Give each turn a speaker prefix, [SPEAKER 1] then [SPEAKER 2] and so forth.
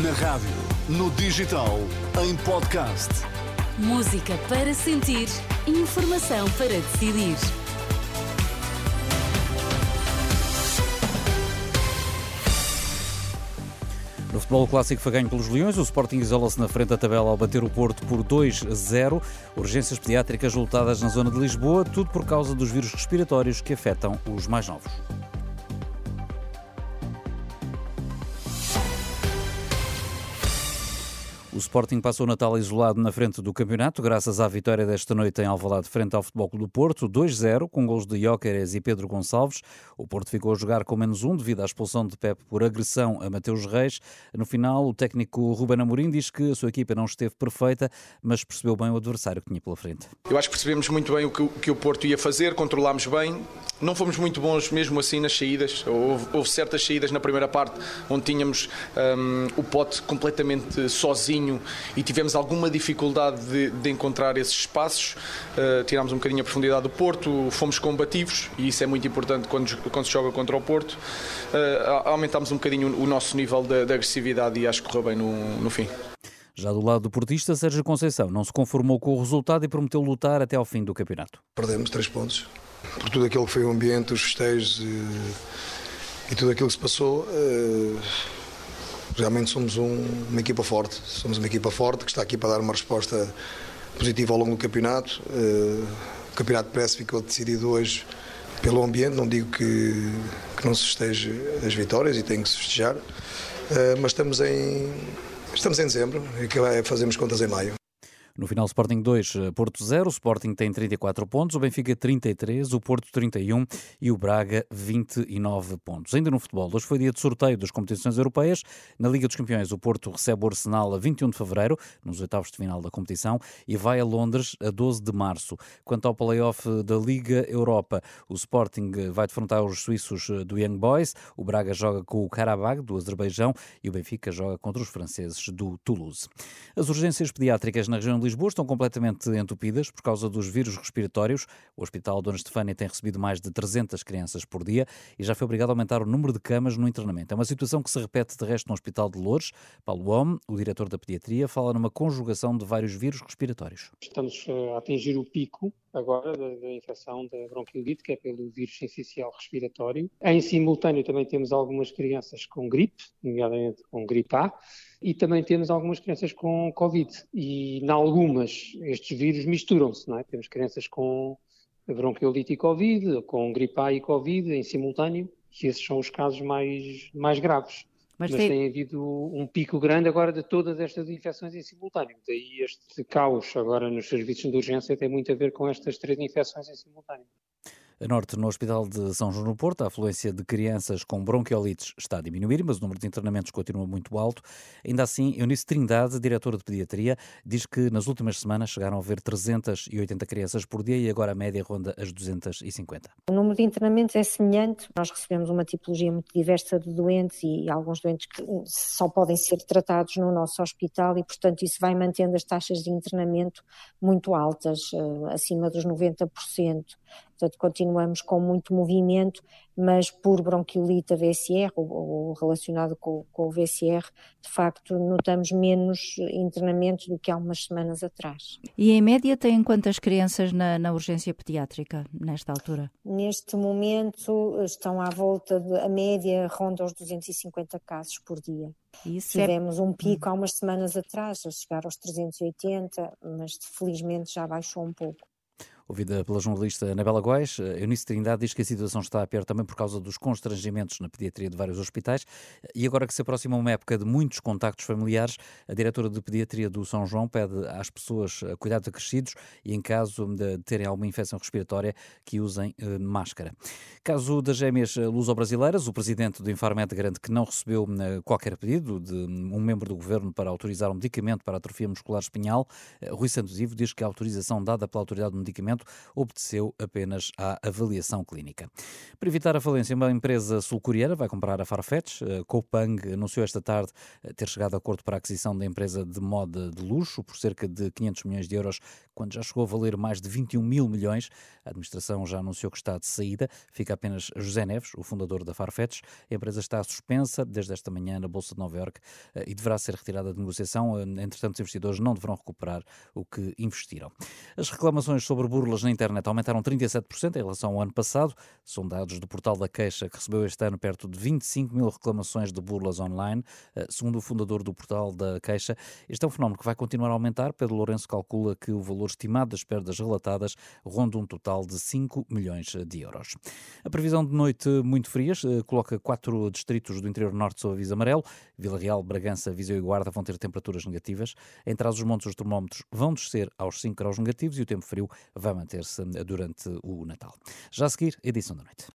[SPEAKER 1] Na rádio, no digital, em podcast.
[SPEAKER 2] Música para sentir, informação para decidir.
[SPEAKER 3] No futebol clássico foi ganho pelos Leões, o Sporting isola-se na frente da tabela ao bater o Porto por 2-0. Urgências pediátricas lutadas na zona de Lisboa, tudo por causa dos vírus respiratórios que afetam os mais novos. O Sporting passou o Natal isolado na frente do campeonato, graças à vitória desta noite em Alvalade frente ao Futebol Clube do Porto, 2-0, com gols de Jóqueres e Pedro Gonçalves. O Porto ficou a jogar com menos um devido à expulsão de Pep por agressão a Mateus Reis. No final, o técnico Ruben Amorim diz que a sua equipa não esteve perfeita, mas percebeu bem o adversário que tinha pela frente.
[SPEAKER 4] Eu acho que percebemos muito bem o que, o que o Porto ia fazer, controlámos bem. Não fomos muito bons mesmo assim nas saídas. Houve, houve certas saídas na primeira parte onde tínhamos um, o pote completamente sozinho e tivemos alguma dificuldade de, de encontrar esses espaços. Uh, tirámos um bocadinho a profundidade do Porto, fomos combativos e isso é muito importante quando, quando se joga contra o Porto. Uh, aumentámos um bocadinho o nosso nível de, de agressividade e acho que correu bem no, no fim.
[SPEAKER 3] Já do lado do portista, Sérgio Conceição não se conformou com o resultado e prometeu lutar até ao fim do campeonato.
[SPEAKER 5] Perdemos três pontos. Por tudo aquilo que foi o ambiente, os festejos e, e tudo aquilo que se passou, uh, realmente somos um, uma equipa forte. Somos uma equipa forte que está aqui para dar uma resposta positiva ao longo do campeonato. Uh, o campeonato parece ficou decidido hoje pelo ambiente. Não digo que, que não se festeje as vitórias e tem que se festejar, uh, mas estamos em, estamos em dezembro e fazemos contas em maio.
[SPEAKER 3] No final, Sporting 2, eh, Porto 0. O Sporting tem 34 pontos, o Benfica 33, o Porto 31 e o Braga 29 pontos. Ainda no futebol, hoje foi dia de sorteio das competições europeias. Na Liga dos Campeões, o Porto recebe o Arsenal a 21 de fevereiro, nos oitavos de final da competição, e vai a Londres a 12 de março. Quanto ao play-off da Liga Europa, o Sporting vai defrontar os suíços eh, do Young Boys, o Braga joga com o Karabag do Azerbaijão e o Benfica joga contra os franceses do Toulouse. As urgências pediátricas na região Lisboa estão completamente entupidas por causa dos vírus respiratórios. O Hospital Dona Estefânia tem recebido mais de 300 crianças por dia e já foi obrigado a aumentar o número de camas no internamento. É uma situação que se repete de resto no Hospital de Lourdes. Paulo Homme, o diretor da pediatria, fala numa conjugação de vários vírus respiratórios.
[SPEAKER 6] Estamos eh, a atingir o pico agora da, da infecção da bronquiolite, que é pelo vírus essencial respiratório. Em simultâneo também temos algumas crianças com gripe, nomeadamente com gripe A, e também temos algumas crianças com Covid. E, em algumas, estes vírus misturam-se, não é? Temos crianças com bronquiolite e Covid, com gripe A e Covid em simultâneo, e esses são os casos mais, mais graves. Mas, Mas tem... tem... havido um pico grande agora de todas estas infecções em simultâneo. Daí este caos agora nos serviços de urgência tem muito a ver com estas três infecções em simultâneo.
[SPEAKER 3] Norte, no Hospital de São João no Porto, a afluência de crianças com bronquiolites está a diminuir, mas o número de internamentos continua muito alto. Ainda assim, Eunice Trindade, diretora de pediatria, diz que nas últimas semanas chegaram a haver 380 crianças por dia e agora a média ronda as 250.
[SPEAKER 7] O número de internamentos é semelhante. Nós recebemos uma tipologia muito diversa de doentes e alguns doentes que só podem ser tratados no nosso hospital e, portanto, isso vai mantendo as taxas de internamento muito altas, eh, acima dos 90%. Portanto, continuamos com muito movimento, mas por bronquiolite VSR ou, ou relacionado com, com, o VSR, de facto, notamos menos internamentos do que há umas semanas atrás.
[SPEAKER 8] E em média têm quantas crianças na, na urgência pediátrica nesta altura?
[SPEAKER 7] Neste momento estão à volta de, a média ronda os 250 casos por dia. Isso é Tivemos é... um pico há umas semanas atrás, a chegar aos 380, mas felizmente já baixou um pouco
[SPEAKER 3] ouvida pela jornalista Anabela Góes. Eunice Trindade diz que a situação está a pior também por causa dos constrangimentos na pediatria de vários hospitais. E agora que se aproxima uma época de muitos contactos familiares, a diretora de pediatria do São João pede às pessoas cuidados acrescidos e, em caso de terem alguma infecção respiratória, que usem eh, máscara. Caso das gêmeas luso-brasileiras, o presidente do Infarmed garante que não recebeu eh, qualquer pedido de um membro do governo para autorizar um medicamento para atrofia muscular espinhal. Eh, Rui Santos Ivo diz que a autorização dada pela autoridade do medicamento investimento obteceu apenas à avaliação clínica. Para evitar a falência, uma empresa sul-coreana vai comprar a Farfetch. A Coupang anunciou esta tarde ter chegado a acordo para a aquisição da empresa de moda de luxo por cerca de 500 milhões de euros, quando já chegou a valer mais de 21 mil milhões. A administração já anunciou que está de saída. Fica apenas José Neves, o fundador da Farfetch. A empresa está suspensa desde esta manhã na Bolsa de Nova Iorque eh, e deverá ser retirada de negociação. Eh, entretanto, os investidores não deverão recuperar o que investiram. As reclamações sobre burlas na internet aumentaram 37% em relação ao ano passado. São dados do portal da Queixa, que recebeu este ano perto de 25 mil reclamações de burlas online. Eh, segundo o fundador do portal da Queixa, este é um fenómeno que vai continuar a aumentar. Pedro Lourenço calcula que o valor estimado das perdas relatadas ronda um total de 5 milhões de euros. A previsão de noite muito frias coloca quatro distritos do interior norte sob aviso amarelo. Vila Real, Bragança, Viseu e Guarda vão ter temperaturas negativas. Em trás os montes, os termómetros vão descer aos 5 graus negativos e o tempo frio manter-se durante o Natal. Já a seguir, edição da noite.